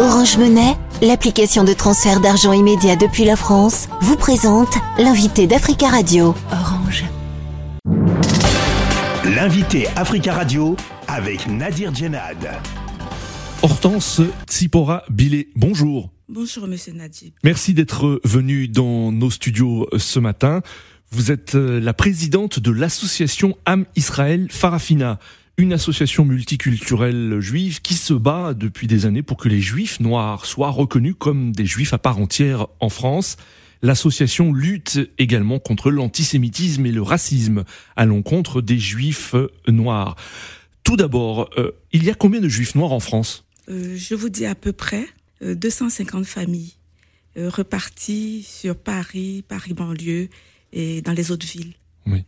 Orange Monnaie, l'application de transfert d'argent immédiat depuis la France, vous présente l'invité d'Africa Radio. Orange. L'invité Africa Radio avec Nadir Djenad. Hortense Tsipora Bilé, bonjour. Bonjour Monsieur Nadir. Merci d'être venu dans nos studios ce matin. Vous êtes euh, la présidente de l'association Am Israël Farafina, une association multiculturelle juive qui se bat depuis des années pour que les juifs noirs soient reconnus comme des juifs à part entière en France. L'association lutte également contre l'antisémitisme et le racisme à l'encontre des juifs noirs. Tout d'abord, euh, il y a combien de juifs noirs en France? Euh, Je vous dis à peu près 250 familles reparties sur Paris, Paris banlieue et dans les autres villes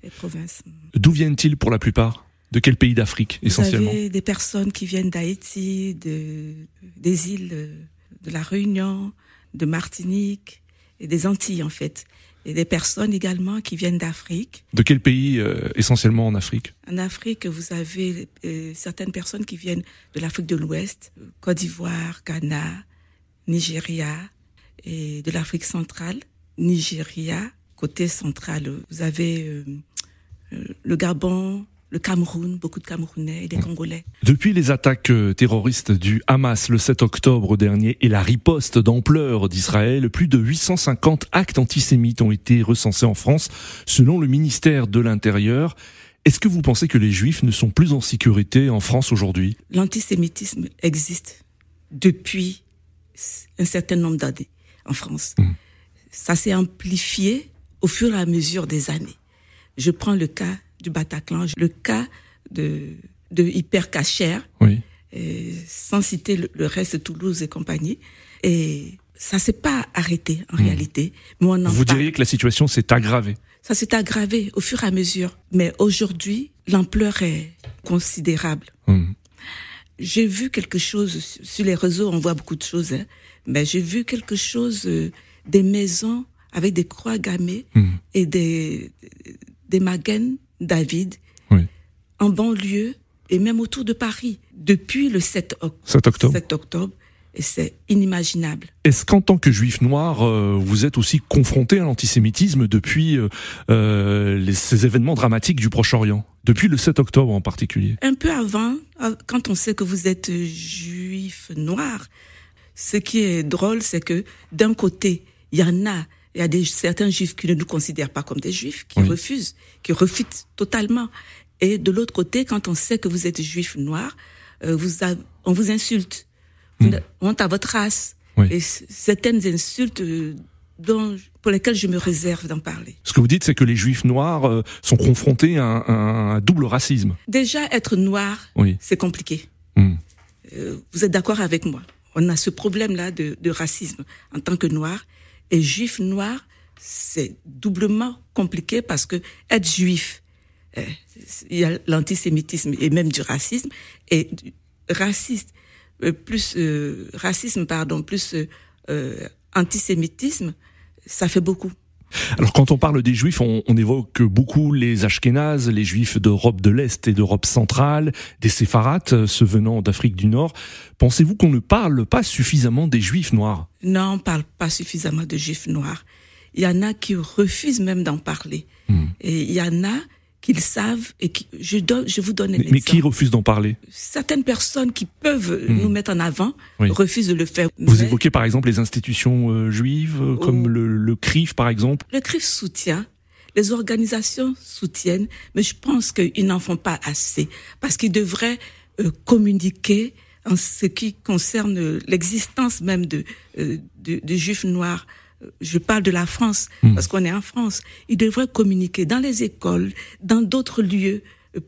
et provinces. D'où viennent-ils pour la plupart? De quel pays d'Afrique essentiellement Vous avez des personnes qui viennent d'Haïti, de, des îles de la Réunion, de Martinique et des Antilles en fait. Et des personnes également qui viennent d'Afrique. De quel pays euh, essentiellement en Afrique En Afrique, vous avez euh, certaines personnes qui viennent de l'Afrique de l'Ouest, Côte d'Ivoire, Ghana, Nigeria et de l'Afrique centrale, Nigeria, côté central, vous avez euh, euh, le Gabon, le Cameroun, beaucoup de Camerounais et des Congolais. Depuis les attaques euh, terroristes du Hamas le 7 octobre dernier et la riposte d'ampleur d'Israël, plus de 850 actes antisémites ont été recensés en France, selon le ministère de l'Intérieur. Est-ce que vous pensez que les Juifs ne sont plus en sécurité en France aujourd'hui? L'antisémitisme existe depuis un certain nombre d'années en France. Mmh. Ça s'est amplifié au fur et à mesure des années. Je prends le cas du Bataclan, le cas de, de Hypercacher, oui. sans citer le, reste, Toulouse et compagnie. Et ça s'est pas arrêté en mmh. réalité. Mais on Vous diriez que la situation s'est aggravée Ça s'est aggravé au fur et à mesure. Mais aujourd'hui, l'ampleur est considérable. Mmh. J'ai vu quelque chose sur les réseaux, on voit beaucoup de choses, hein, mais j'ai vu quelque chose euh, des maisons avec des croix gammées mmh. et des, des maguen David oui. en banlieue et même autour de Paris depuis le 7, 7 octobre. 7 octobre et c'est inimaginable. Est-ce qu'en tant que juif noir, euh, vous êtes aussi confronté à l'antisémitisme depuis euh, euh, les, ces événements dramatiques du Proche-Orient Depuis le 7 octobre en particulier? Un peu avant, quand on sait que vous êtes juif noir, ce qui est drôle, c'est que d'un côté, il y en a il y a des, certains juifs qui ne nous considèrent pas comme des juifs, qui oui. refusent, qui refutent totalement. Et de l'autre côté, quand on sait que vous êtes juif noir, euh, vous a, on vous insulte. Mm. On à votre race. Oui. Et certaines insultes euh, dont, pour lesquelles je me réserve d'en parler. Ce que vous dites, c'est que les juifs noirs euh, sont confrontés à un, à un, double racisme. Déjà, être noir, oui. c'est compliqué. Mm. vous êtes d'accord avec moi On a ce problème-là de, de racisme en tant que noir et juif noir, c'est doublement compliqué parce que être juif, euh, il y a l'antisémitisme et même du racisme et raciste euh, plus euh, racisme pardon plus euh, antisémitisme, ça fait beaucoup. Alors quand on parle des juifs, on, on évoque beaucoup les Ashkénazes, les juifs d'Europe de l'Est et d'Europe centrale, des sépharates, ceux venant d'Afrique du Nord. Pensez-vous qu'on ne parle pas suffisamment des juifs noirs? Non, on ne parle pas suffisamment de juifs noirs. Il y en a qui refusent même d'en parler. Hmm. Et il y en a qu'ils savent et qui, je, donne, je vous donne un mais, exemple. Mais qui refuse d'en parler? Certaines personnes qui peuvent mmh. nous mettre en avant oui. refusent de le faire. Vous mais... évoquez par exemple les institutions euh, juives, euh, oh. comme le, le CRIF par exemple Le CRIF soutient, les organisations soutiennent, mais je pense qu'ils n'en font pas assez parce qu'ils devraient euh, communiquer en ce qui concerne l'existence même de, de, de juifs noirs je parle de la France, mmh. parce qu'on est en France, ils devraient communiquer dans les écoles, dans d'autres lieux,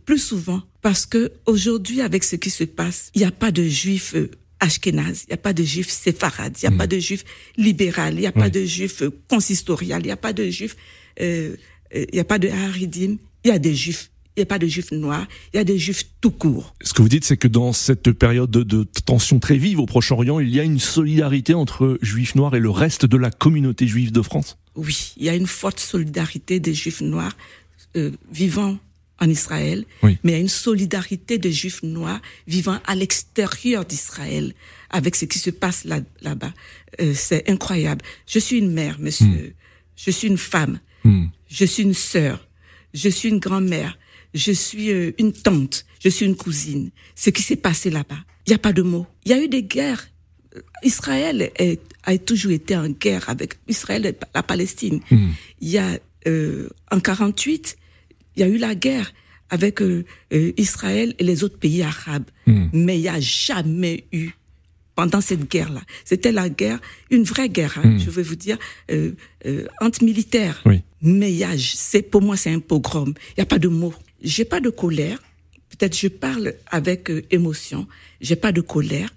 plus souvent, parce que aujourd'hui, avec ce qui se passe, il n'y a pas de juifs ashkénazes, il n'y a pas de juifs séfarades, il n'y a mmh. pas de juifs libéral, il n'y a oui. pas de juifs consistorial, il n'y a pas de juifs, euh, il n'y a pas de haridim, il y a des juifs il n'y a pas de juifs noirs, il y a des juifs tout court. Ce que vous dites, c'est que dans cette période de, de tension très vive au Proche-Orient, il y a une solidarité entre juifs noirs et le reste de la communauté juive de France? Oui, il y a une forte solidarité des juifs noirs euh, vivant en Israël, Oui. mais il y a une solidarité de juifs noirs vivant à l'extérieur d'Israël avec ce qui se passe là, là-bas. Euh, c'est incroyable. Je suis une mère, monsieur. Je suis une femme. Hmm. Je suis une sœur. Je suis une grand-mère. Je suis euh, une tante. Je suis une cousine. Ce qui s'est passé là-bas, il n'y a pas de mots. Il y a eu des guerres. Euh, Israël est- a toujours été en guerre avec Israël et la Palestine. Il y a euh, en 48, il y a eu la guerre avec euh, euh, Israël et les autres pays arabes. Mais il n'y a jamais eu pendant cette guerre-là. C'était la guerre, une vraie guerre, hein, je vais vous dire, euh, euh, anti-militaire. Oui. Mais il y a, c'est, pour moi, c'est un pogrom. Il n'y a pas de mots. J'ai pas de colère. Peut-être je parle avec euh, émotion. J'ai pas de colère.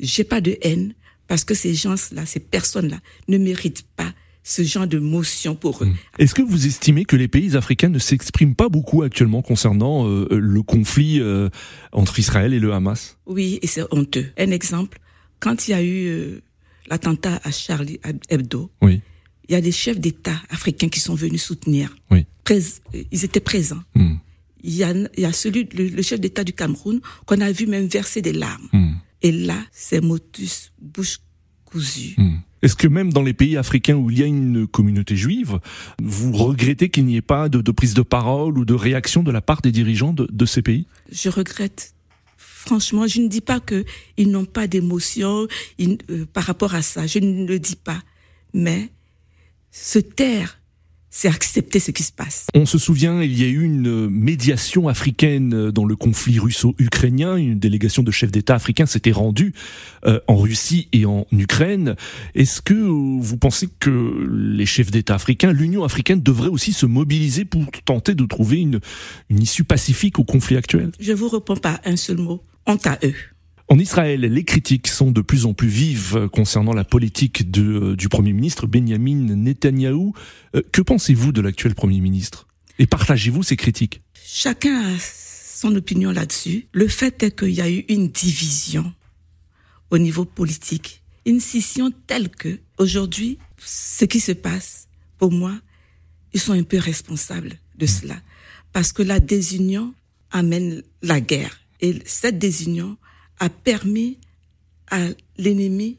J'ai pas de haine. Parce que ces gens-là, ces personnes-là, ne méritent pas ce genre de motion pour eux. Est-ce que vous estimez que les pays africains ne s'expriment pas beaucoup actuellement concernant euh, le conflit euh, entre Israël et le Hamas? Oui, et c'est honteux. Un exemple, quand il y a eu euh, l'attentat à Charlie Hebdo, Oui. il y a des chefs d'État africains qui sont venus soutenir. Oui. Prés- ils étaient présents. Hmm. Il y a, il y a celui, le, le chef d'État du Cameroun, qu'on a vu même verser des larmes. Hmm. Et là, c'est motus, bouche cousue. Hmm. Est-ce que même dans les pays africains où il y a une communauté juive, vous regrettez qu'il n'y ait pas de, de prise de parole ou de réaction de la part des dirigeants de, de ces pays? Je regrette. Franchement, je ne dis pas que ils n'ont pas d'émotion euh, par rapport à ça. Je ne le dis pas. Mais se taire, c'est accepter ce qui se passe. On se souvient, il y a eu une médiation africaine dans le conflit russo-ukrainien. Une délégation de chefs d'État africains s'était rendue euh, en Russie et en Ukraine. Est-ce que vous pensez que les chefs d'État africains, l'Union africaine, devrait aussi se mobiliser pour tenter de trouver une, une issue pacifique au conflit actuel? Je vous réponds pas un seul mot. Honte à eux. En Israël, les critiques sont de plus en plus vives concernant la politique de- du Premier ministre Benjamin Netanyahou. Euh, Que pensez-vous de l'actuel Premier ministre? Et partagez-vous ces critiques? Chacun a son opinion là-dessus. Le fait est qu'il y a eu une division au niveau politique, une scission telle que aujourd'hui, ce qui se passe, pour moi, ils sont un peu responsables de cela, parce que la désunion amène la guerre, et cette désunion a permis à l'ennemi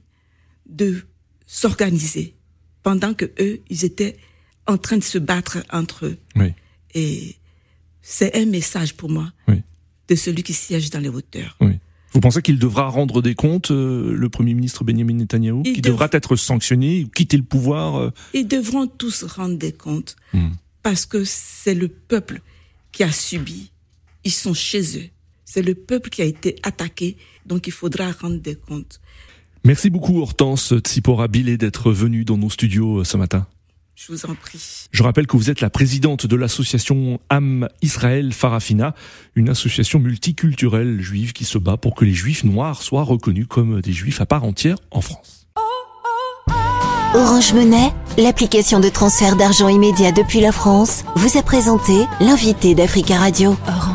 de s'organiser pendant que eux, ils étaient en train de se battre entre eux. Oui. Et c'est un message pour moi Oui. de celui qui siège dans les hauteurs. Oui. Vous pensez qu'il devra rendre des comptes, euh, le Premier ministre Benjamin Qu'il dev- devra être sanctionné, ou quitter le pouvoir euh, Ils devront tous rendre des comptes Hmm. parce que c'est le peuple qui a subi. Ils sont chez eux. C'est le peuple qui a été attaqué, donc il faudra rendre des comptes. Merci beaucoup Hortense Tsipora Bilé d'être venue dans nos studios euh, ce matin. Je vous en prie. Je rappelle que vous êtes la présidente de l'association Am Israël Farafina, une association multiculturelle juive qui se bat pour que les juifs noirs soient reconnus comme des juifs à part entière en France. Orange Monnaie, l'application de transfert d'argent immédiat depuis la France, vous a présenté l'invité d'Africa Radio. Orange.